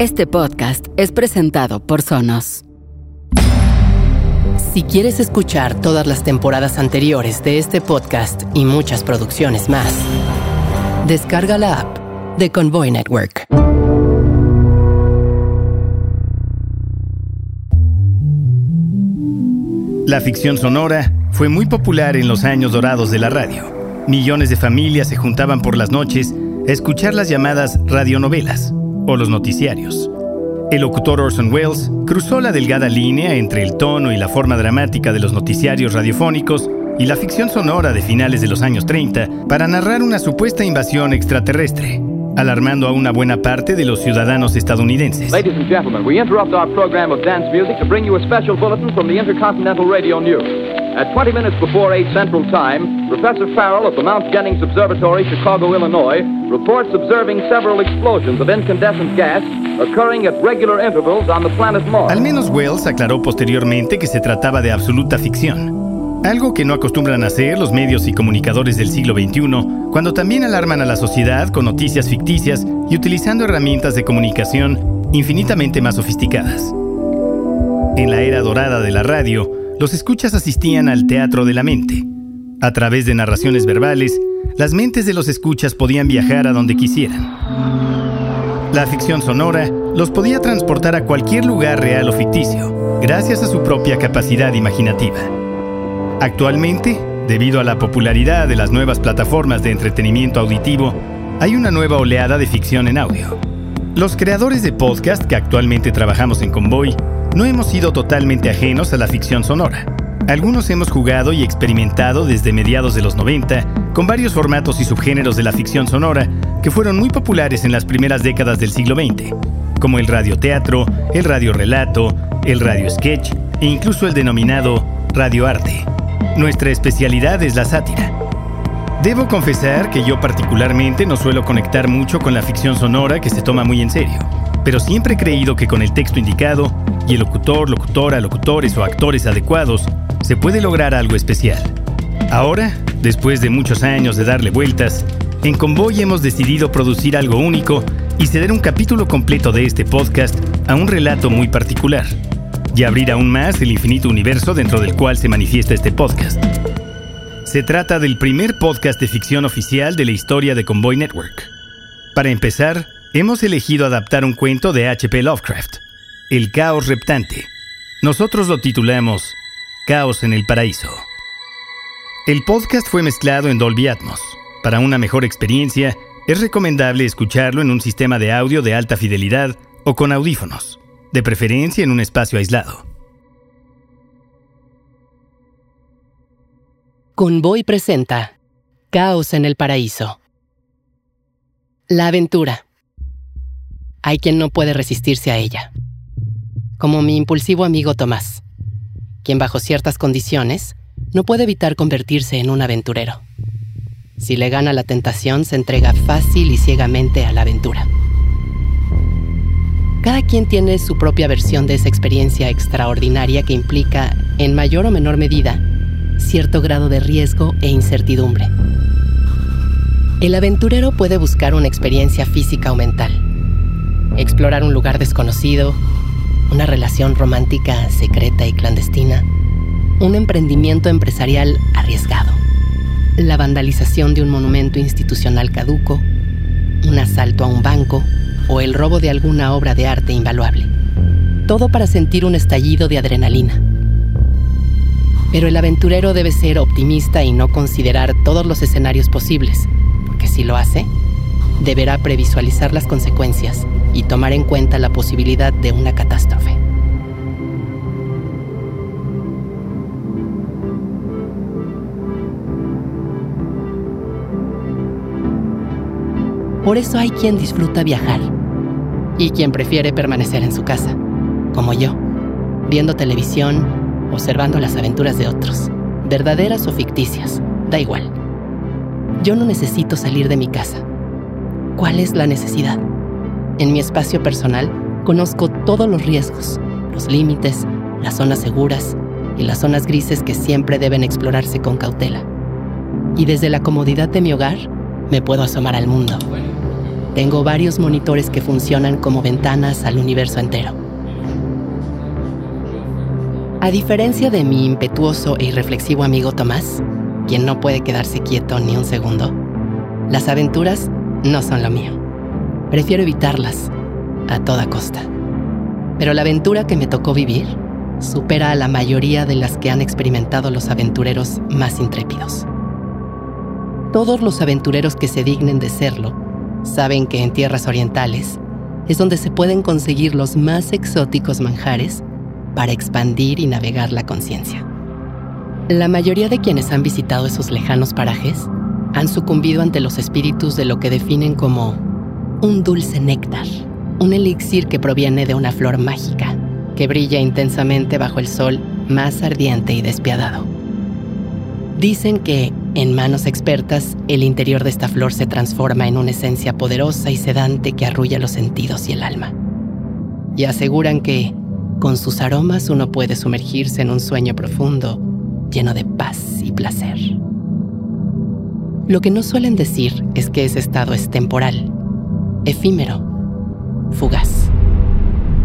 Este podcast es presentado por Sonos. Si quieres escuchar todas las temporadas anteriores de este podcast y muchas producciones más, descarga la app de Convoy Network. La ficción sonora fue muy popular en los años dorados de la radio. Millones de familias se juntaban por las noches a escuchar las llamadas radionovelas o los noticiarios. El locutor Orson Welles cruzó la delgada línea entre el tono y la forma dramática de los noticiarios radiofónicos y la ficción sonora de finales de los años 30 para narrar una supuesta invasión extraterrestre, alarmando a una buena parte de los ciudadanos estadounidenses. Ladies and gentlemen, we interrupt our program of dance music to bring you a special bulletin from the Intercontinental Radio News. At 20 minutes before 8 Central Time, Professor Farrell of the Mount Jennings Observatory, Chicago, Illinois, reports observing several explosions of incandescent gas occurring at regular intervals on the planet Mars. Al menos Wells aclaró posteriormente que se trataba de absoluta ficción. Algo que no acostumbran hacer los medios y comunicadores del siglo XXI, cuando también alarman a la sociedad con noticias ficticias y utilizando herramientas de comunicación infinitamente más sofisticadas. En la era dorada de la radio, los escuchas asistían al teatro de la mente. A través de narraciones verbales, las mentes de los escuchas podían viajar a donde quisieran. La ficción sonora los podía transportar a cualquier lugar real o ficticio, gracias a su propia capacidad imaginativa. Actualmente, debido a la popularidad de las nuevas plataformas de entretenimiento auditivo, hay una nueva oleada de ficción en audio. Los creadores de podcast que actualmente trabajamos en Convoy no hemos sido totalmente ajenos a la ficción sonora. Algunos hemos jugado y experimentado desde mediados de los 90 con varios formatos y subgéneros de la ficción sonora que fueron muy populares en las primeras décadas del siglo XX, como el radioteatro, el radiorelato, el radio sketch e incluso el denominado radioarte. Nuestra especialidad es la sátira. Debo confesar que yo particularmente no suelo conectar mucho con la ficción sonora que se toma muy en serio, pero siempre he creído que con el texto indicado y el locutor, locutora, locutores o actores adecuados, se puede lograr algo especial. Ahora, después de muchos años de darle vueltas, en Convoy hemos decidido producir algo único y ceder un capítulo completo de este podcast a un relato muy particular y abrir aún más el infinito universo dentro del cual se manifiesta este podcast. Se trata del primer podcast de ficción oficial de la historia de Convoy Network. Para empezar, hemos elegido adaptar un cuento de H.P. Lovecraft, El caos reptante. Nosotros lo titulamos Caos en el Paraíso. El podcast fue mezclado en Dolby Atmos. Para una mejor experiencia, es recomendable escucharlo en un sistema de audio de alta fidelidad o con audífonos de preferencia en un espacio aislado. Convoy presenta Caos en el Paraíso. La aventura. Hay quien no puede resistirse a ella. Como mi impulsivo amigo Tomás, quien bajo ciertas condiciones no puede evitar convertirse en un aventurero. Si le gana la tentación, se entrega fácil y ciegamente a la aventura. Cada quien tiene su propia versión de esa experiencia extraordinaria que implica, en mayor o menor medida, cierto grado de riesgo e incertidumbre. El aventurero puede buscar una experiencia física o mental, explorar un lugar desconocido, una relación romántica secreta y clandestina, un emprendimiento empresarial arriesgado, la vandalización de un monumento institucional caduco, un asalto a un banco, o el robo de alguna obra de arte invaluable. Todo para sentir un estallido de adrenalina. Pero el aventurero debe ser optimista y no considerar todos los escenarios posibles, porque si lo hace, deberá previsualizar las consecuencias y tomar en cuenta la posibilidad de una catástrofe. Por eso hay quien disfruta viajar y quien prefiere permanecer en su casa, como yo, viendo televisión, observando las aventuras de otros, verdaderas o ficticias, da igual. Yo no necesito salir de mi casa. ¿Cuál es la necesidad? En mi espacio personal conozco todos los riesgos, los límites, las zonas seguras y las zonas grises que siempre deben explorarse con cautela. Y desde la comodidad de mi hogar, me puedo asomar al mundo Tengo varios monitores que funcionan como ventanas al universo entero. A diferencia de mi impetuoso e irreflexivo amigo Tomás, quien no puede quedarse quieto ni un segundo, las aventuras no son lo mío. Prefiero evitarlas a toda costa. Pero la aventura que me tocó vivir supera a la mayoría de las que han experimentado los aventureros más intrépidos. Todos los aventureros que se dignen de serlo saben que en tierras orientales es donde se pueden conseguir los más exóticos manjares para expandir y navegar la conciencia. La mayoría de quienes han visitado esos lejanos parajes han sucumbido ante los espíritus de lo que definen como un dulce néctar, un elixir que proviene de una flor mágica que brilla intensamente bajo el sol más ardiente y despiadado. Dicen que, en manos expertas, el interior de esta flor se transforma en una esencia poderosa y sedante que arrulla los sentidos y el alma. Y aseguran que, con sus aromas uno puede sumergirse en un sueño profundo, lleno de paz y placer. Lo que no suelen decir es que ese estado es temporal, efímero, fugaz.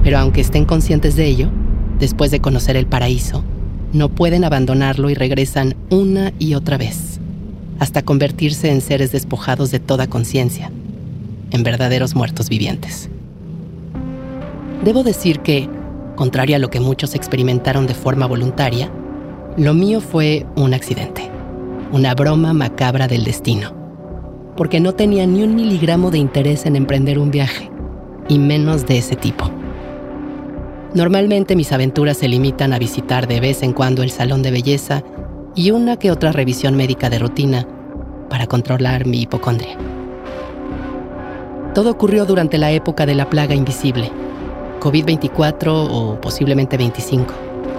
Pero aunque estén conscientes de ello, después de conocer el paraíso, no pueden abandonarlo y regresan una y otra vez, hasta convertirse en seres despojados de toda conciencia, en verdaderos muertos vivientes. Debo decir que, contrario a lo que muchos experimentaron de forma voluntaria, lo mío fue un accidente, una broma macabra del destino, porque no tenía ni un miligramo de interés en emprender un viaje, y menos de ese tipo. Normalmente mis aventuras se limitan a visitar de vez en cuando el salón de belleza y una que otra revisión médica de rutina para controlar mi hipocondria. Todo ocurrió durante la época de la plaga invisible, COVID-24 o posiblemente 25.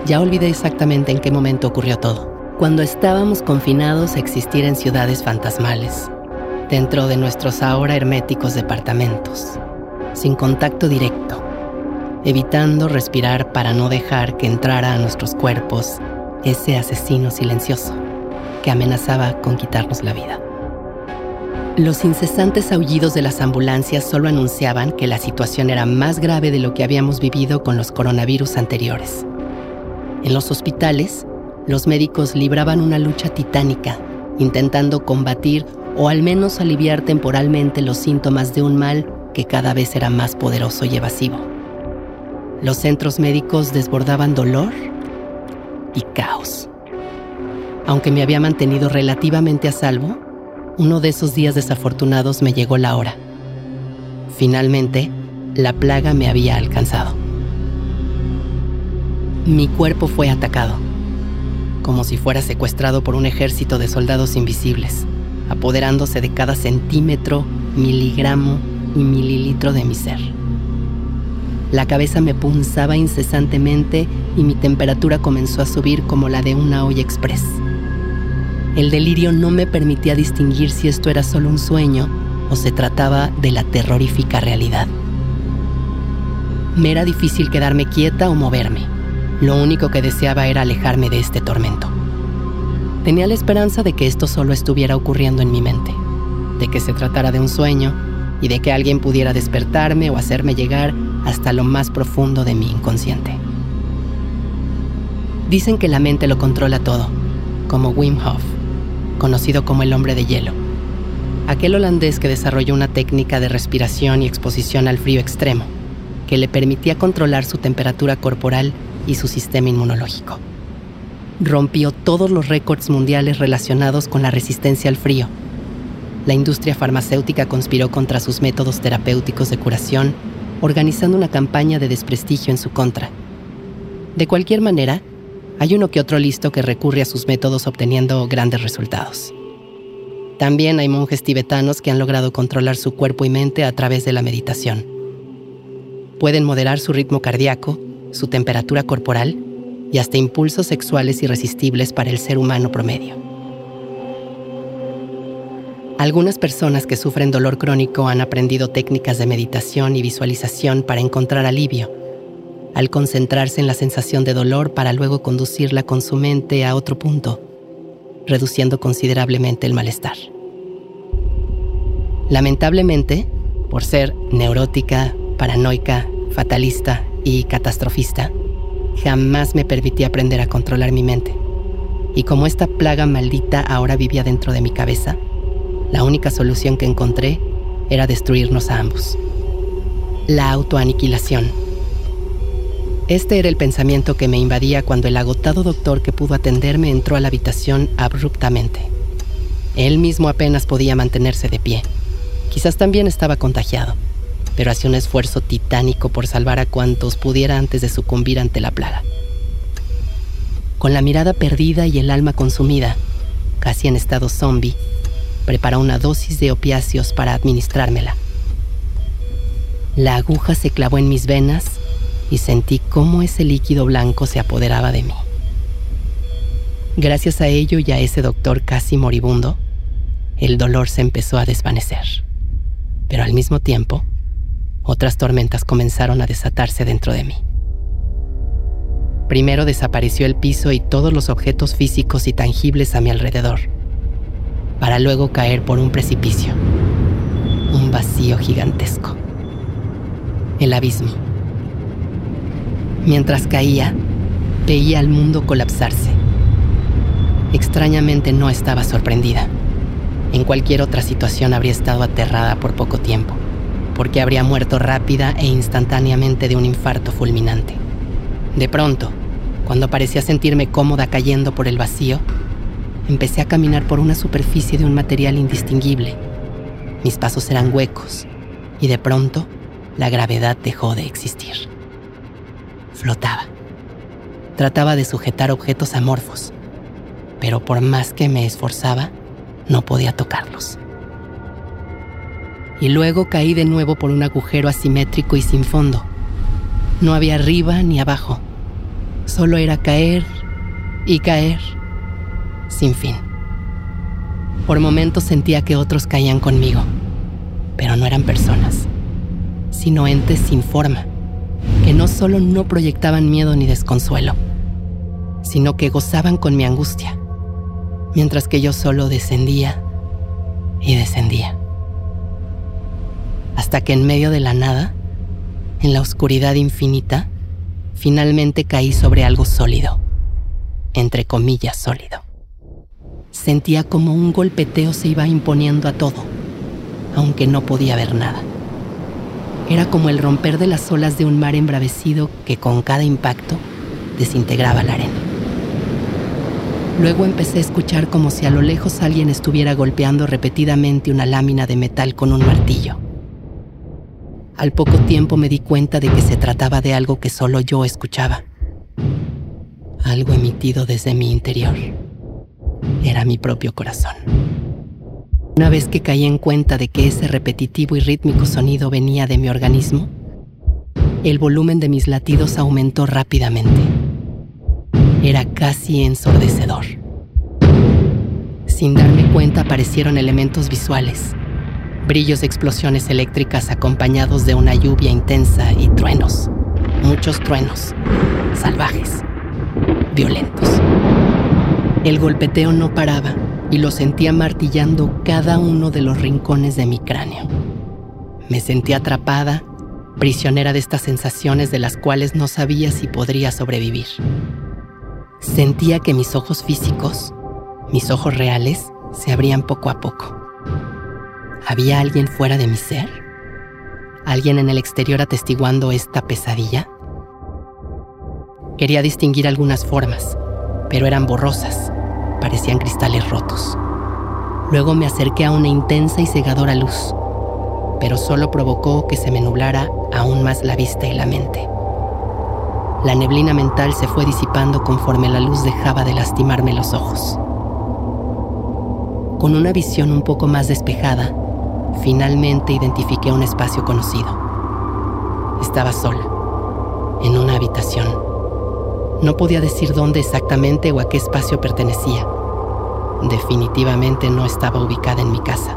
Ya olvidé exactamente en qué momento ocurrió todo. Cuando estábamos confinados a existir en ciudades fantasmales, dentro de nuestros ahora herméticos departamentos, sin contacto directo, evitando respirar para no dejar que entrara a nuestros cuerpos ese asesino silencioso que amenazaba con quitarnos la vida. Los incesantes aullidos de las ambulancias solo anunciaban que la situación era más grave de lo que habíamos vivido con los coronavirus anteriores. En los hospitales, los médicos libraban una lucha titánica, intentando combatir o al menos aliviar temporalmente los síntomas de un mal que cada vez era más poderoso y evasivo. Los centros médicos desbordaban dolor y caos. Aunque me había mantenido relativamente a salvo, uno de esos días desafortunados me llegó la hora. Finalmente, la plaga me había alcanzado. Mi cuerpo fue atacado, como si fuera secuestrado por un ejército de soldados invisibles, apoderándose de cada centímetro, miligramo y mililitro de mi ser. La cabeza me punzaba incesantemente y mi temperatura comenzó a subir como la de una olla express. El delirio no me permitía distinguir si esto era solo un sueño o se trataba de la terrorífica realidad. Me era difícil quedarme quieta o moverme. Lo único que deseaba era alejarme de este tormento. Tenía la esperanza de que esto solo estuviera ocurriendo en mi mente, de que se tratara de un sueño y de que alguien pudiera despertarme o hacerme llegar hasta lo más profundo de mi inconsciente. Dicen que la mente lo controla todo, como Wim Hof conocido como el hombre de hielo. Aquel holandés que desarrolló una técnica de respiración y exposición al frío extremo, que le permitía controlar su temperatura corporal y su sistema inmunológico. Rompió todos los récords mundiales relacionados con la resistencia al frío. La industria farmacéutica conspiró contra sus métodos terapéuticos de curación, organizando una campaña de desprestigio en su contra. De cualquier manera, hay uno que otro listo que recurre a sus métodos obteniendo grandes resultados. También hay monjes tibetanos que han logrado controlar su cuerpo y mente a través de la meditación. Pueden moderar su ritmo cardíaco, su temperatura corporal y hasta impulsos sexuales irresistibles para el ser humano promedio. Algunas personas que sufren dolor crónico han aprendido técnicas de meditación y visualización para encontrar alivio al concentrarse en la sensación de dolor para luego conducirla con su mente a otro punto, reduciendo considerablemente el malestar. Lamentablemente, Por ser neurótica, paranoica, fatalista y catastrofista, jamás me permití aprender a controlar mi mente. Y como esta plaga maldita ahora vivía dentro de mi cabeza, la única solución que encontré era destruirnos a ambos. La autoaniquilación. Este era el pensamiento que me invadía cuando el agotado doctor que pudo atenderme entró a la habitación abruptamente. Él mismo apenas podía mantenerse de pie. Quizás también estaba contagiado, pero hacía un esfuerzo titánico por salvar a cuantos pudiera antes de sucumbir ante la plaga. Con la mirada perdida y el alma consumida, casi en estado zombie, preparó una dosis de opiáceos para administrármela. La aguja se clavó en mis venas y sentí cómo ese líquido blanco se apoderaba de mí. Gracias a ello y a ese doctor casi moribundo, el dolor se empezó a desvanecer. Pero al mismo tiempo, otras tormentas comenzaron a desatarse dentro de mí. Primero desapareció el piso y todos los objetos físicos y tangibles a mi alrededor, para luego caer por un precipicio, un vacío gigantesco, el abismo. Mientras caía, veía al mundo colapsarse. Extrañamente no estaba sorprendida. En cualquier otra situación habría estado aterrada por poco tiempo, porque habría muerto rápida e instantáneamente de un infarto fulminante. De pronto, cuando parecía sentirme cómoda cayendo por el vacío, empecé a caminar por una superficie de un material indistinguible. Mis pasos eran huecos y de pronto la gravedad dejó de existir. Flotaba. Trataba de sujetar objetos amorfos, pero por más que me esforzaba, no podía tocarlos. Y luego caí de nuevo por un agujero asimétrico y sin fondo. No había arriba ni abajo. Solo era caer y caer sin fin. Por momentos sentía que otros caían conmigo, pero no eran personas, sino entes sin forma, que no solo no proyectaban miedo ni desconsuelo, sino que gozaban con mi angustia, mientras que yo solo descendía y descendía. Hasta que en medio de la nada, en la oscuridad infinita, finalmente caí sobre algo sólido, entre comillas sólido. Sentía como un golpeteo se iba imponiendo a todo, aunque no podía ver nada. Era como el romper de las olas de un mar embravecido que con cada impacto desintegraba la arena. Luego empecé a escuchar como si a lo lejos alguien estuviera golpeando repetidamente una lámina de metal con un martillo. Al poco tiempo me di cuenta de que se trataba de algo que solo yo escuchaba. Algo emitido desde mi interior era mi propio corazón. Una vez que caí en cuenta de que ese repetitivo y rítmico sonido venía de mi organismo, el volumen de mis latidos aumentó rápidamente. Era casi ensordecedor. Sin darme cuenta aparecieron elementos visuales, brillos de explosiones eléctricas acompañados de una lluvia intensa y truenos, muchos truenos, salvajes, violentos. El golpeteo no paraba y lo sentía martillando cada uno de los rincones de mi cráneo. Me sentía atrapada, prisionera de estas sensaciones de las cuales no sabía si podría sobrevivir. Sentía que mis ojos físicos, mis ojos reales, se abrían poco a poco. ¿Había alguien fuera de mi ser? ¿Alguien en el exterior atestiguando esta pesadilla? Quería distinguir algunas formas, pero eran borrosas parecían cristales rotos. Luego me acerqué a una intensa y cegadora luz, pero solo provocó que se me nublara aún más la vista y la mente. La neblina mental se fue disipando conforme la luz dejaba de lastimarme los ojos. Con una visión un poco más despejada, finalmente identifiqué un espacio conocido. Estaba sola, en una habitación no podía decir dónde exactamente o a qué espacio pertenecía. Definitivamente no estaba ubicada en mi casa.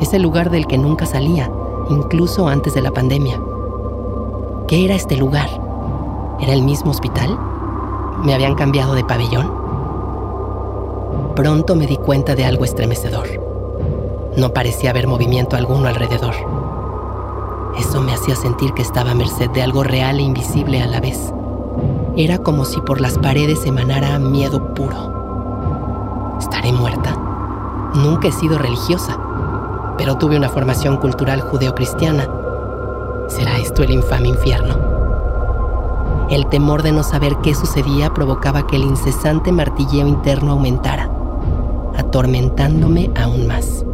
Ese lugar del que nunca salía, incluso antes de la pandemia. ¿Qué era este lugar? ¿Era el mismo hospital? ¿Me habían cambiado de pabellón? Pronto me di cuenta de algo estremecedor. No parecía haber movimiento alguno alrededor. Eso me hacía sentir que estaba a merced de algo real e invisible a la vez. Era como si por las paredes emanara miedo puro. ¿Estaré muerta? Nunca he sido religiosa, pero tuve una formación cultural judeocristiana. ¿Será esto el infame infierno? El temor de no saber qué sucedía provocaba que el incesante martilleo interno aumentara, atormentándome aún más.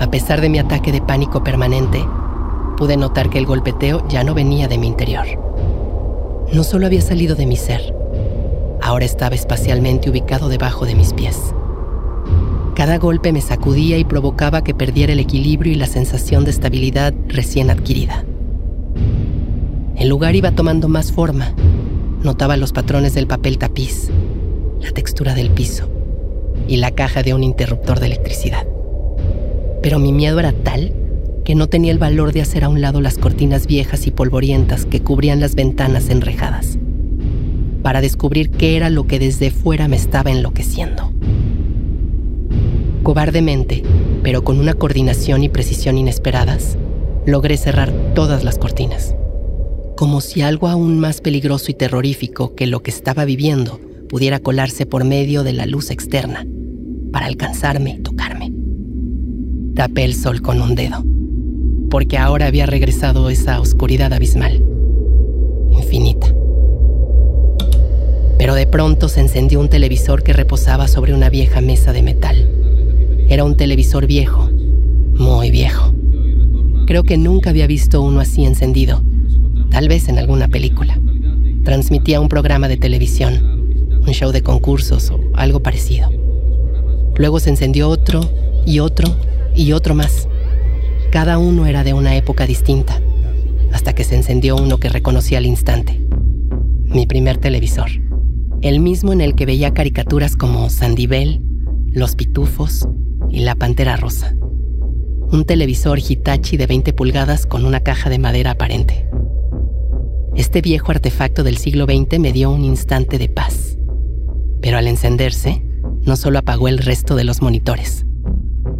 A pesar de mi ataque de pánico permanente, pude notar que el golpeteo ya no venía de mi interior. No solo había salido de mi ser, ahora estaba espacialmente ubicado debajo de mis pies. Cada golpe me sacudía y provocaba que perdiera el equilibrio y la sensación de estabilidad recién adquirida. El lugar iba tomando más forma. Notaba los patrones del papel tapiz, la textura del piso y la caja de un interruptor de electricidad. Pero mi miedo era tal que no tenía el valor de hacer a un lado las cortinas viejas y polvorientas que cubrían las ventanas enrejadas, para descubrir qué era lo que desde fuera me estaba enloqueciendo. Cobardemente, pero con una coordinación y precisión inesperadas, logré cerrar todas las cortinas como si algo aún más peligroso y terrorífico que lo que estaba viviendo pudiera colarse por medio de la luz externa para alcanzarme y tocarme. Tapé el sol con un dedo, porque ahora había regresado esa oscuridad abismal, infinita. Pero de pronto se encendió un televisor que reposaba sobre una vieja mesa de metal. Era un televisor viejo, muy viejo. Creo que nunca había visto uno así encendido tal vez en alguna película. Transmitía un programa de televisión, un show de concursos o algo parecido. Luego se encendió otro y otro y otro más. Cada uno era de una época distinta, hasta que se encendió uno que reconocí al instante. Mi primer televisor. El mismo en el que veía caricaturas como Sandy Los Pitufos y La Pantera Rosa. Un televisor Hitachi de 20 pulgadas con una caja de madera aparente. Este viejo artefacto del siglo XX me dio un instante de paz. Pero al encenderse, no solo apagó el resto de los monitores,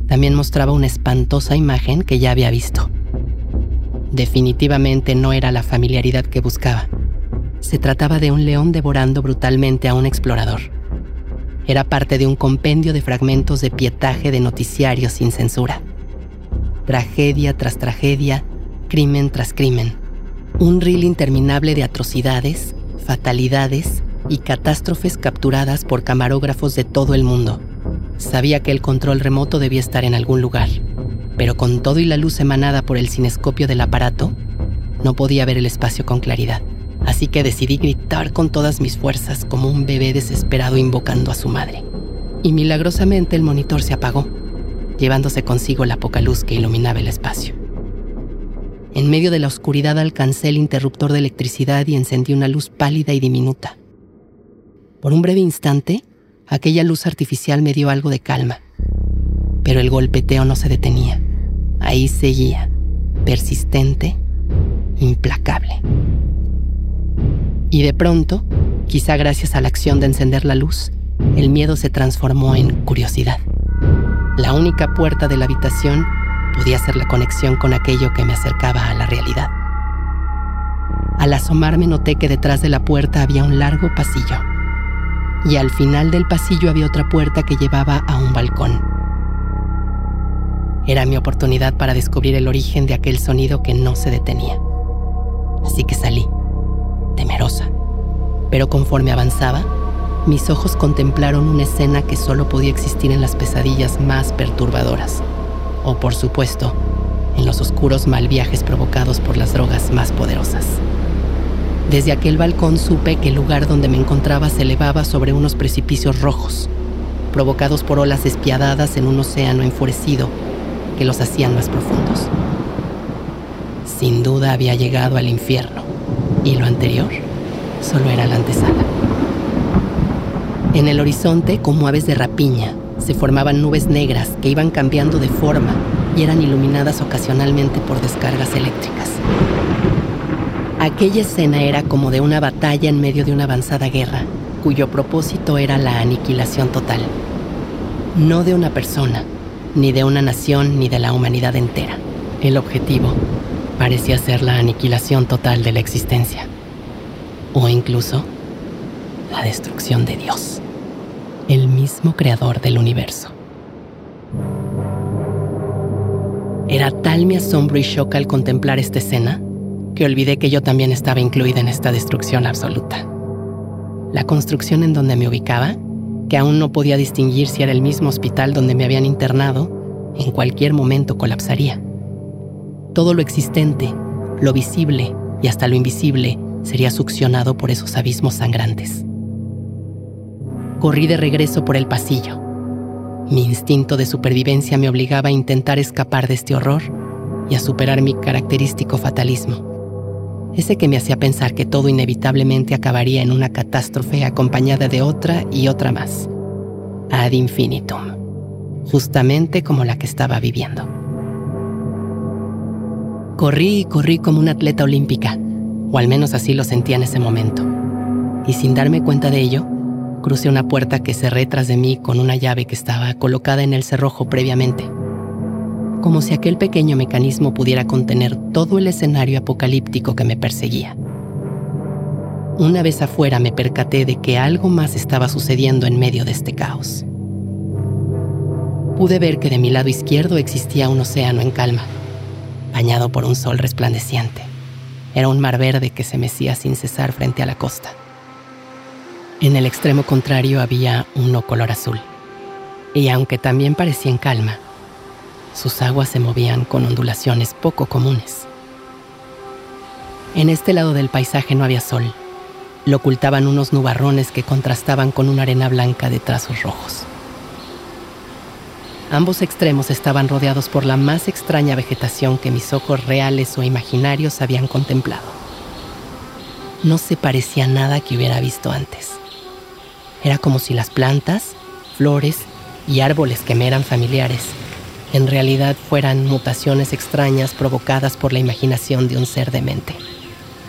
también mostraba una espantosa imagen que ya había visto. Definitivamente no era la familiaridad que buscaba. Se trataba de un león devorando brutalmente a un explorador. Era parte de un compendio de fragmentos de pietaje de noticiarios sin censura. Tragedia tras tragedia, crimen tras crimen un reel interminable de atrocidades, fatalidades y catástrofes capturadas por camarógrafos de todo el mundo. Sabía que el control remoto debía estar en algún lugar, pero con todo y la luz emanada por el cinescopio del aparato, no podía ver el espacio con claridad. Así que decidí gritar con todas mis fuerzas como un bebé desesperado invocando a su madre. Y milagrosamente el monitor se apagó, llevándose consigo la poca luz que iluminaba el espacio. En medio de la oscuridad alcancé el interruptor de electricidad y encendí una luz pálida y diminuta. Por un breve instante, aquella luz artificial me dio algo de calma, pero el golpeteo no se detenía. Ahí seguía, persistente, implacable. Y de pronto, quizá gracias a la acción de encender la luz, el miedo se transformó en curiosidad. La única puerta de la habitación podía hacer la conexión con aquello que me acercaba a la realidad. Al asomarme noté que detrás de la puerta había un largo pasillo, y al final del pasillo había otra puerta que llevaba a un balcón. Era mi oportunidad para descubrir el origen de aquel sonido que no se detenía. Así que salí, Pero conforme avanzaba, mis ojos contemplaron una escena que solo podía existir en las pesadillas más perturbadoras o por supuesto, en los oscuros mal viajes provocados por las drogas más poderosas. Desde aquel balcón supe que el lugar donde me encontraba se elevaba sobre unos precipicios rojos, provocados por olas despiadadas en un océano enfurecido que los hacían más profundos. Sin duda había llegado al infierno, y lo anterior solo era la antesala. En el horizonte, como aves de rapiña, se formaban nubes negras que iban cambiando de forma y eran iluminadas ocasionalmente por descargas eléctricas. Aquella escena era como de una batalla en medio de una avanzada guerra, cuyo propósito era la aniquilación total. No de una persona, ni de una nación, ni de la humanidad entera, El objetivo parecía ser la aniquilación total de la existencia, o incluso la destrucción de Dios, el mismo creador del universo. Era tal mi asombro y shock al contemplar esta escena que olvidé que yo también estaba incluida en esta destrucción absoluta. La construcción en donde me ubicaba, que aún no podía distinguir si era el mismo hospital donde me habían internado, en cualquier momento colapsaría. Todo lo existente, lo visible y hasta lo invisible sería succionado por esos abismos sangrantes. Corrí de regreso por el pasillo. Mi instinto de supervivencia me obligaba a intentar escapar de este horror y a superar mi característico fatalismo. Ese que me hacía pensar que todo inevitablemente acabaría en una catástrofe acompañada de otra y otra más. Ad infinitum. Justamente como la que estaba viviendo. Corrí y corrí como una atleta olímpica, o al menos así lo sentía en ese momento. Y sin darme cuenta de ello, crucé una puerta que cerré tras de mí con una llave que estaba colocada en el cerrojo previamente. Como si aquel pequeño mecanismo pudiera contener todo el escenario apocalíptico que me perseguía. Una vez afuera me percaté de que algo más estaba sucediendo en medio de este caos. Pude ver que de mi lado izquierdo existía un océano en calma, bañado por un sol resplandeciente. Era un mar verde que se mecía sin cesar frente a la costa. En el extremo contrario había uno color azul, y aunque también parecía en calma, sus aguas se movían con ondulaciones poco comunes. En este lado del paisaje no había sol, lo ocultaban unos nubarrones que contrastaban con una arena blanca de trazos rojos. Ambos extremos estaban rodeados por la más extraña vegetación que mis ojos reales o imaginarios habían contemplado. No se parecía nada que hubiera visto antes. Era como si las plantas, flores y árboles que me eran familiares en realidad fueran mutaciones extrañas provocadas por la imaginación de un ser demente.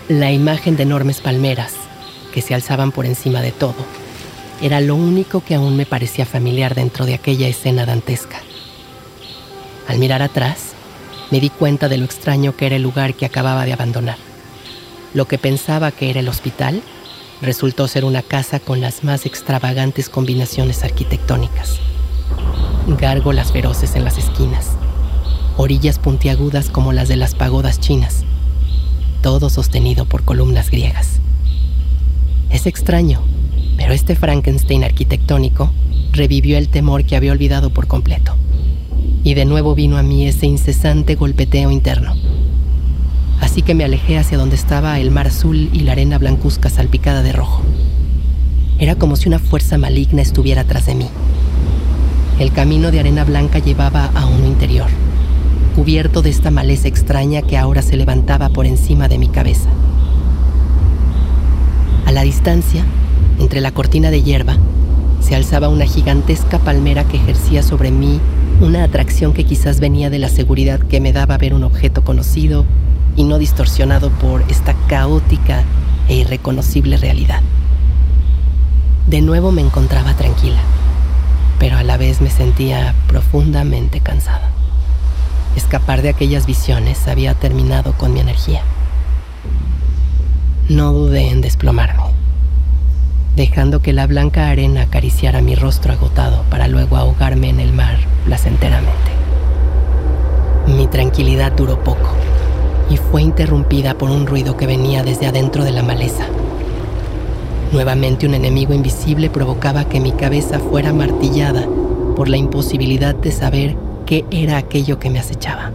La imagen de enormes palmeras que se alzaban por encima de todo era lo único que aún me parecía familiar dentro de aquella escena dantesca. Al mirar atrás, me di cuenta de lo extraño que era el lugar que acababa de abandonar. Lo que pensaba que era el hospital resultó ser una casa con las más extravagantes combinaciones arquitectónicas. Gárgolas feroces en las esquinas, orillas puntiagudas como las de las pagodas chinas, todo sostenido por columnas griegas. Es extraño, pero este Frankenstein arquitectónico revivió el temor que había olvidado por completo. Y de nuevo vino a mí ese incesante golpeteo interno así que me alejé hacia donde estaba el mar azul y la arena blancuzca salpicada de rojo. Era como si una fuerza maligna estuviera tras de mí. El camino de arena blanca llevaba a uno interior, cubierto de esta maleza extraña que ahora se levantaba por encima de mi cabeza. A la distancia, entre la cortina de hierba, se alzaba una gigantesca palmera que ejercía sobre mí una atracción que quizás venía de la seguridad que me daba ver un objeto conocido y no distorsionado por esta caótica e irreconocible realidad. De nuevo me encontraba tranquila, pero a la vez me sentía profundamente cansada. Escapar de aquellas visiones había terminado con mi energía. No dudé en desplomarme, dejando que la blanca arena acariciara mi rostro agotado para luego ahogarme en el mar placenteramente. Mi tranquilidad duró poco y fue interrumpida por un ruido que venía desde adentro de la maleza. Nuevamente un enemigo invisible provocaba que mi cabeza fuera martillada por la imposibilidad de saber qué era aquello que me acechaba.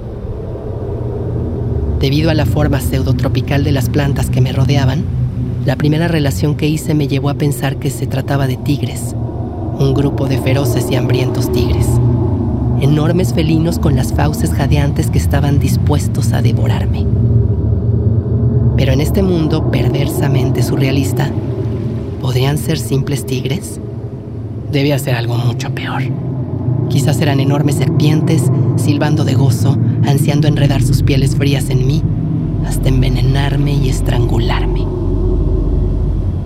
Debido a la forma pseudotropical de las plantas que me rodeaban, la primera relación que hice me llevó a pensar que se trataba de tigres, un grupo de feroces y hambrientos tigres enormes felinos con las fauces jadeantes que estaban dispuestos a devorarme. Pero en este mundo perversamente surrealista, ¿podrían ser simples tigres? Debía ser algo mucho peor. Quizás eran enormes serpientes, silbando de gozo, ansiando enredar sus pieles frías en mí, hasta envenenarme y estrangularme.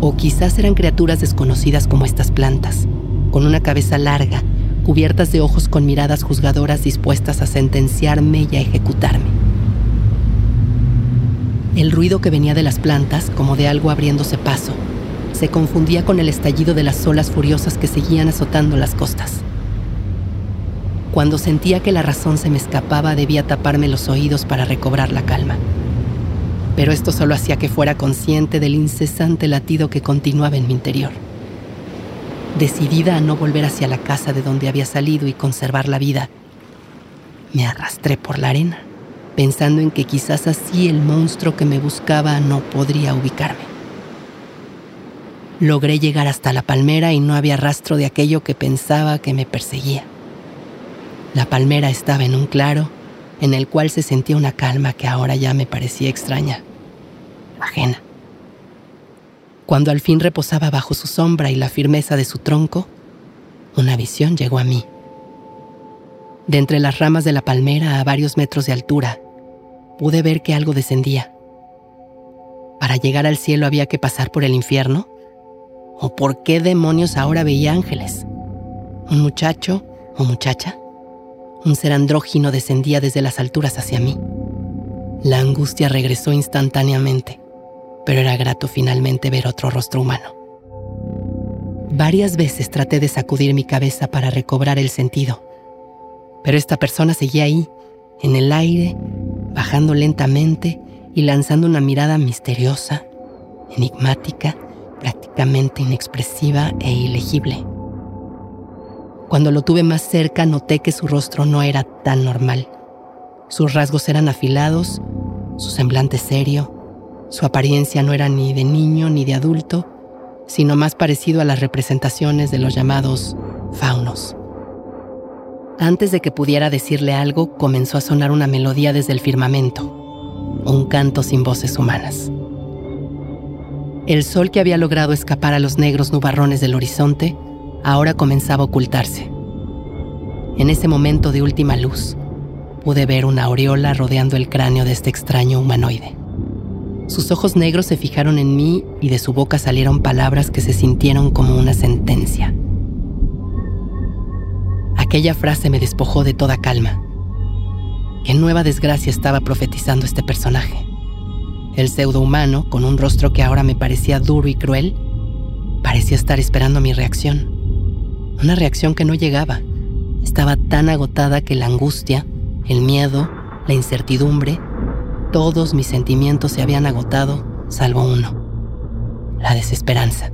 O quizás eran criaturas desconocidas como estas plantas, con una cabeza larga, cubiertas de ojos con miradas juzgadoras dispuestas a sentenciarme y a ejecutarme. El ruido que venía de las plantas, como de algo abriéndose paso, se confundía con el estallido de las olas furiosas que seguían azotando las costas. Cuando sentía que la razón se me escapaba, debía taparme los oídos para recobrar la calma. Pero esto solo hacía que fuera consciente del incesante latido que continuaba en mi interior. Decidida a no volver hacia la casa de donde había salido y conservar la vida, me arrastré por la arena pensando en que quizás así el monstruo que me buscaba no podría ubicarme. Logré llegar hasta la palmera y no había rastro de aquello que pensaba que me perseguía. La palmera estaba en un claro en el cual se sentía una calma que ahora ya me parecía extraña, ajena. Cuando al fin reposaba bajo su sombra y la firmeza de su tronco, una visión llegó a mí. De entre las ramas de la palmera a varios metros de altura, pude ver que algo descendía. Para llegar al cielo había que pasar por el infierno. ¿O por qué demonios ahora veía ángeles? ¿Un muchacho o muchacha? Un ser andrógino descendía desde las alturas hacia mí. La angustia regresó instantáneamente, pero era grato finalmente ver otro rostro humano. Varias veces traté de sacudir mi cabeza para recobrar el sentido, pero esta persona seguía ahí, en el aire, bajando lentamente y lanzando una mirada misteriosa, enigmática, prácticamente inexpresiva e ilegible. Cuando lo tuve más cerca noté que su rostro no era tan normal. Sus rasgos eran afilados, su semblante serio, su apariencia no era ni de niño ni de adulto, sino más parecido a las representaciones de los llamados faunos. Antes de que pudiera decirle algo, comenzó a sonar una melodía desde el firmamento, un canto sin voces humanas. El sol que había logrado escapar a los negros nubarrones del horizonte ahora comenzaba a ocultarse. En ese momento de última luz, pude ver una aureola rodeando el cráneo de este extraño humanoide. Sus ojos negros se fijaron en mí y de su boca salieron palabras que se sintieron como una sentencia. Aquella frase me despojó de toda calma. ¿Qué nueva desgracia estaba profetizando este personaje? El pseudo-humano, con un rostro que ahora me parecía duro y cruel, parecía estar esperando mi reacción. Una reacción que no llegaba. Estaba tan agotada que la angustia, el miedo, la incertidumbre, todos mis sentimientos se habían agotado, salvo uno, la desesperanza.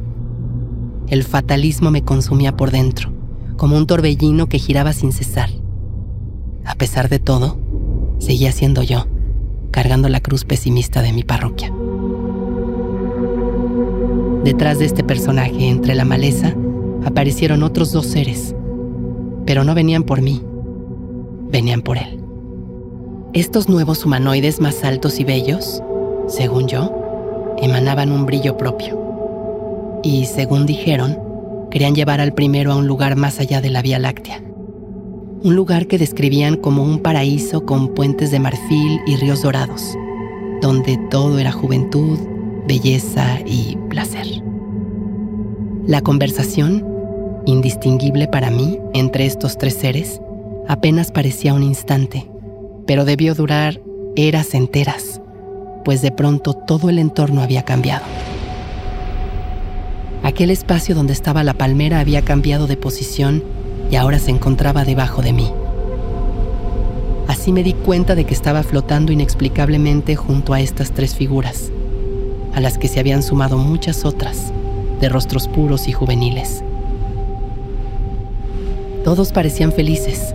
El fatalismo me consumía por dentro como un torbellino que giraba sin cesar. A pesar de todo, seguía siendo yo, cargando la cruz pesimista de mi parroquia. Detrás de este personaje, entre la maleza, aparecieron otros dos seres, pero no venían por mí, venían por él. Estos nuevos humanoides más altos y bellos, según yo, emanaban un brillo propio. Y según dijeron, querían llevar al primero a un lugar más allá de la Vía Láctea. Un lugar que describían como un paraíso con puentes de marfil y ríos dorados, donde todo era juventud, belleza y placer. La conversación, indistinguible para mí entre estos tres seres, apenas parecía un instante, pero debió durar eras enteras, pues de pronto todo el entorno había cambiado. Aquel espacio donde estaba la palmera había cambiado de posición y ahora se encontraba debajo de mí. Así me di cuenta de que estaba flotando inexplicablemente junto a estas tres figuras, a las que se habían sumado muchas otras, de rostros puros y juveniles. Todos parecían felices,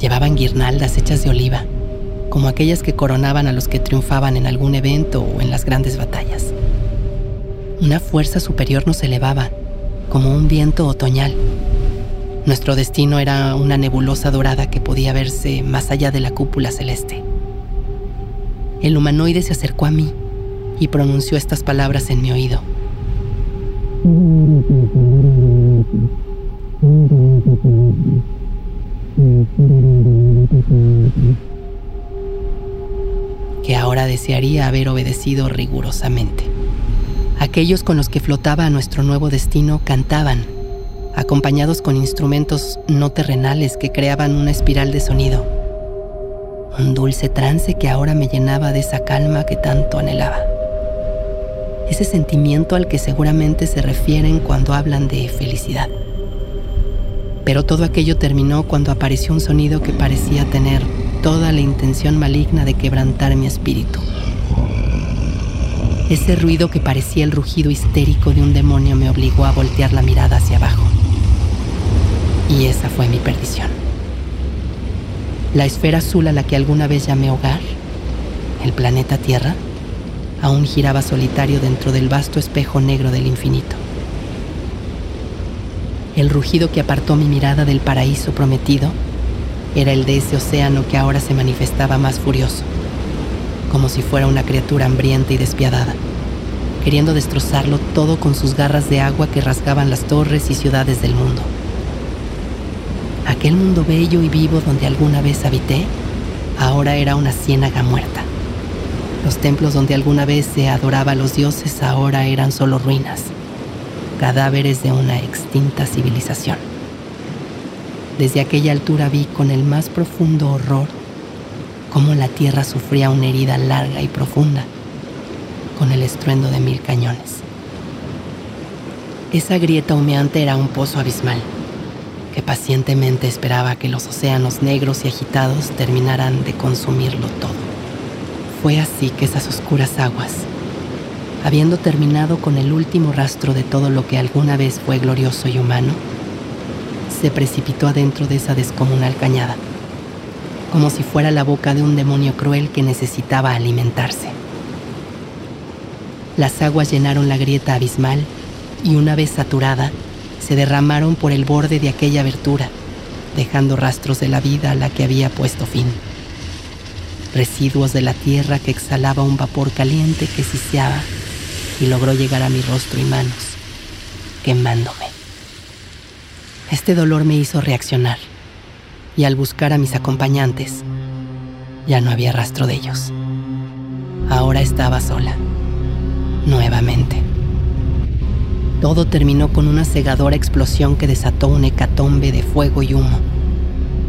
llevaban guirnaldas hechas de oliva, como aquellas que coronaban a los que triunfaban en algún evento o en las grandes batallas. Una fuerza superior nos elevaba, como un viento otoñal. Nuestro destino era una nebulosa dorada que podía verse más allá de la cúpula celeste. El humanoide se acercó a mí y pronunció estas palabras en mi oído. Que ahora desearía haber obedecido rigurosamente. Aquellos con los que flotaba nuestro nuevo destino cantaban, acompañados con instrumentos no terrenales que creaban una espiral de sonido. Un dulce trance que ahora me llenaba de esa calma que tanto anhelaba. Ese sentimiento al que seguramente se refieren cuando hablan de felicidad. Pero todo aquello terminó cuando apareció un sonido que parecía tener toda la intención maligna de quebrantar mi espíritu. Ese ruido que parecía el rugido histérico de un demonio me obligó a voltear la mirada hacia abajo. Y esa fue mi perdición. La esfera azul a la que alguna vez llamé hogar, el planeta Tierra, aún giraba solitario dentro del vasto espejo negro del infinito. El rugido que apartó mi mirada del paraíso prometido era el de ese océano que ahora se manifestaba más furioso, como si fuera una criatura hambrienta y despiadada, queriendo destrozarlo todo con sus garras de agua que rasgaban las torres y ciudades del mundo. Aquel mundo bello y vivo donde alguna vez habité, ahora era una ciénaga muerta. Los templos donde alguna vez se adoraba a los dioses ahora eran solo ruinas, cadáveres de una extinta civilización. Desde aquella altura vi con el más profundo horror cómo la tierra sufría una herida larga y profunda con el estruendo de mil cañones. Esa grieta humeante era un pozo abismal que pacientemente esperaba que los océanos negros y agitados terminaran de consumirlo todo. Fue así que esas oscuras aguas, habiendo terminado con el último rastro de todo lo que alguna vez fue glorioso y humano, se precipitó adentro de esa descomunal cañada, como si fuera la boca de un demonio cruel que necesitaba alimentarse. Las aguas llenaron la grieta abismal y una vez saturada, se derramaron por el borde de aquella abertura, dejando rastros de la vida a la que había puesto fin. Residuos de la tierra que exhalaba un vapor caliente que siseaba y logró llegar a mi rostro y manos, quemándome. Este dolor me hizo reaccionar y al buscar a mis acompañantes, ya no había rastro de ellos. Ahora estaba sola, nuevamente. Todo terminó con una cegadora explosión que desató un hecatombe de fuego y humo.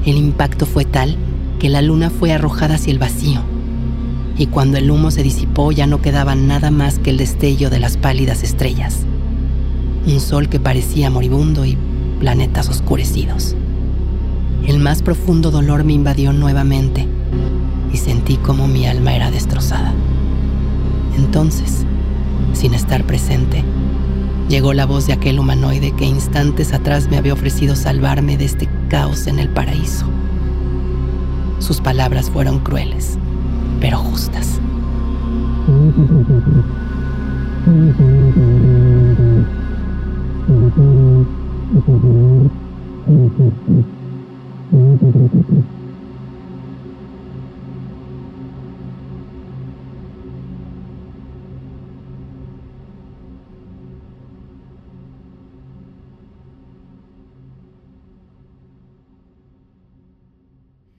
El impacto fue tal que la luna fue arrojada hacia el vacío, y cuando el humo se disipó ya no quedaba nada más que el destello de las pálidas estrellas. Un sol que parecía moribundo y planetas oscurecidos. El más profundo dolor me invadió nuevamente y sentí como mi alma era destrozada. Entonces, sin estar presente, llegó la voz de aquel humanoide que instantes atrás me había ofrecido salvarme de este caos en el paraíso. Sus palabras fueron crueles, pero justas.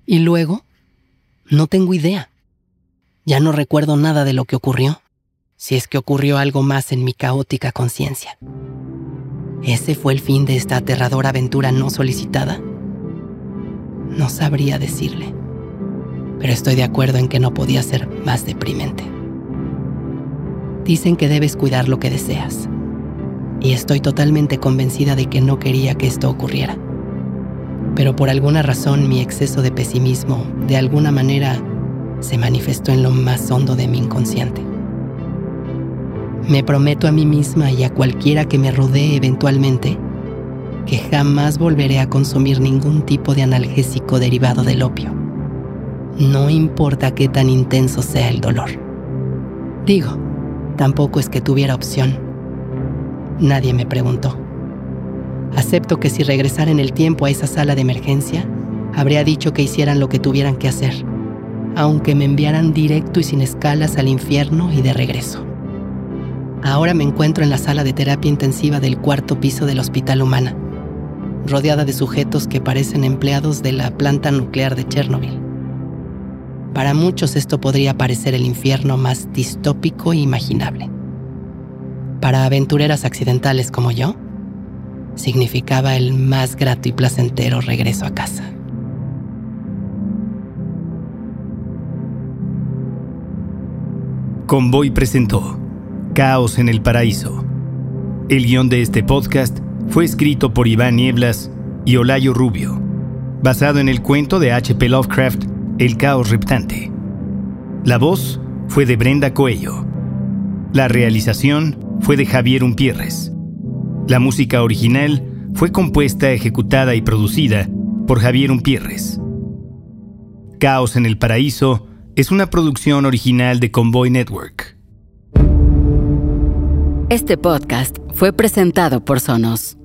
Y luego, no tengo idea. Ya no recuerdo nada de lo que ocurrió, si es que ocurrió algo más en mi caótica conciencia. ¿Ese fue el fin de esta aterradora aventura no solicitada? No sabría decirle, pero estoy de acuerdo en que no podía ser más deprimente. Dicen que debes cuidar lo que deseas, y estoy totalmente convencida de que no quería que esto ocurriera. Pero por alguna razón mi exceso de pesimismo, de alguna manera, se manifestó en lo más hondo de mi inconsciente. Me prometo a mí misma y a cualquiera que me rodee eventualmente que jamás volveré a consumir ningún tipo de analgésico derivado del opio. No importa qué tan intenso sea el dolor. Digo, tampoco es que tuviera opción. Nadie me preguntó. Acepto que si regresara en el tiempo a esa sala de emergencia, habría dicho que hicieran lo que tuvieran que hacer, aunque me enviaran directo y sin escalas al infierno y de regreso. Ahora me encuentro en la sala de terapia intensiva del cuarto piso del Hospital Humana, rodeada de sujetos que parecen empleados de la planta nuclear de Chernobyl. Para muchos esto podría parecer el infierno más distópico e imaginable. Para aventureras accidentales como yo, significaba el más grato y placentero regreso a casa. Convoy presentó Caos en el Paraíso. El guion de este podcast fue escrito por Iván Nieblas y Olayo Rubio, basado en el cuento de H.P. Lovecraft, El Caos Reptante. La voz fue de Brenda Coello. La realización fue de Javier Umpierres. La música original fue compuesta, ejecutada y producida por Javier Umpierres. Caos en el Paraíso es una producción original de Convoy Network. Este podcast fue presentado por Sonos.